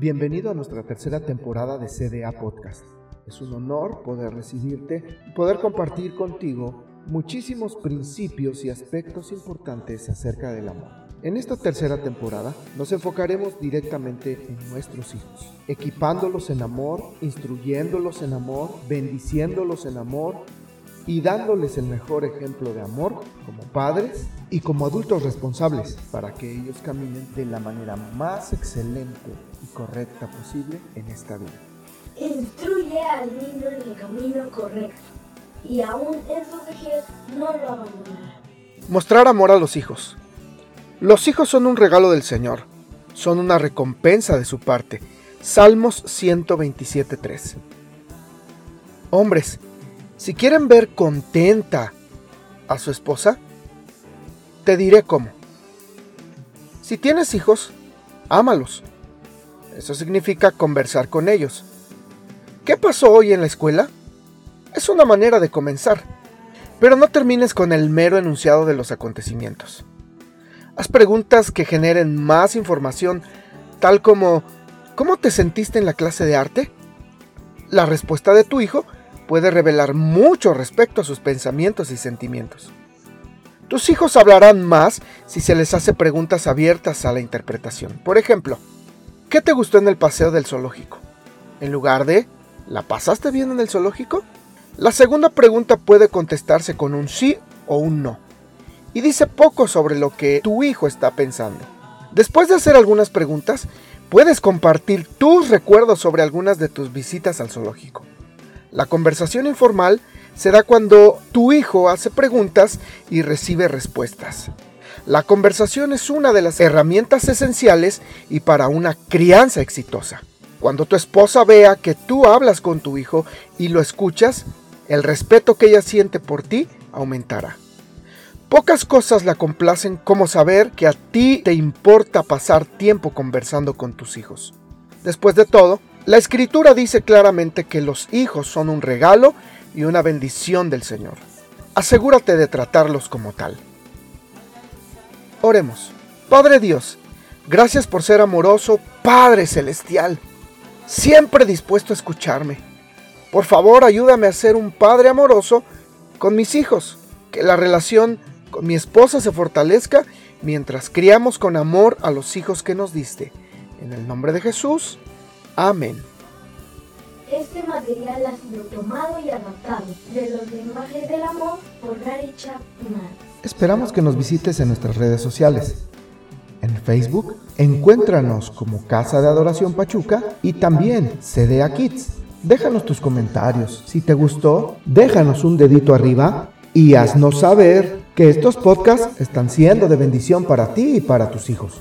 Bienvenido a nuestra tercera temporada de CDA Podcast. Es un honor poder recibirte y poder compartir contigo muchísimos principios y aspectos importantes acerca del amor. En esta tercera temporada nos enfocaremos directamente en nuestros hijos, equipándolos en amor, instruyéndolos en amor, bendiciéndolos en amor y dándoles el mejor ejemplo de amor como padres y como adultos responsables para que ellos caminen de la manera más excelente y correcta posible en esta vida. Instruye al niño en el camino correcto y aún en su vejez no lo abandonará. Mostrar amor a los hijos. Los hijos son un regalo del Señor, son una recompensa de su parte. Salmos 127.3. Hombres, si quieren ver contenta a su esposa, te diré cómo. Si tienes hijos, ámalos. Eso significa conversar con ellos. ¿Qué pasó hoy en la escuela? Es una manera de comenzar, pero no termines con el mero enunciado de los acontecimientos. Haz preguntas que generen más información, tal como ¿cómo te sentiste en la clase de arte? La respuesta de tu hijo puede revelar mucho respecto a sus pensamientos y sentimientos. Tus hijos hablarán más si se les hace preguntas abiertas a la interpretación. Por ejemplo, ¿qué te gustó en el paseo del zoológico? En lugar de ¿la pasaste bien en el zoológico? La segunda pregunta puede contestarse con un sí o un no. Y dice poco sobre lo que tu hijo está pensando. Después de hacer algunas preguntas, puedes compartir tus recuerdos sobre algunas de tus visitas al zoológico. La conversación informal se da cuando tu hijo hace preguntas y recibe respuestas. La conversación es una de las herramientas esenciales y para una crianza exitosa. Cuando tu esposa vea que tú hablas con tu hijo y lo escuchas, el respeto que ella siente por ti aumentará. Pocas cosas la complacen como saber que a ti te importa pasar tiempo conversando con tus hijos. Después de todo, la escritura dice claramente que los hijos son un regalo y una bendición del Señor. Asegúrate de tratarlos como tal. Oremos. Padre Dios, gracias por ser amoroso, Padre Celestial, siempre dispuesto a escucharme. Por favor, ayúdame a ser un Padre amoroso con mis hijos, que la relación con mi esposa se fortalezca mientras criamos con amor a los hijos que nos diste. En el nombre de Jesús. Amén. Este material ha sido tomado y adaptado de los lenguajes del amor por Gary Chapman. Esperamos que nos visites en nuestras redes sociales. En Facebook, encuéntranos como Casa de Adoración Pachuca y también CDA Kids. Déjanos tus comentarios. Si te gustó, déjanos un dedito arriba y haznos saber que estos podcasts están siendo de bendición para ti y para tus hijos.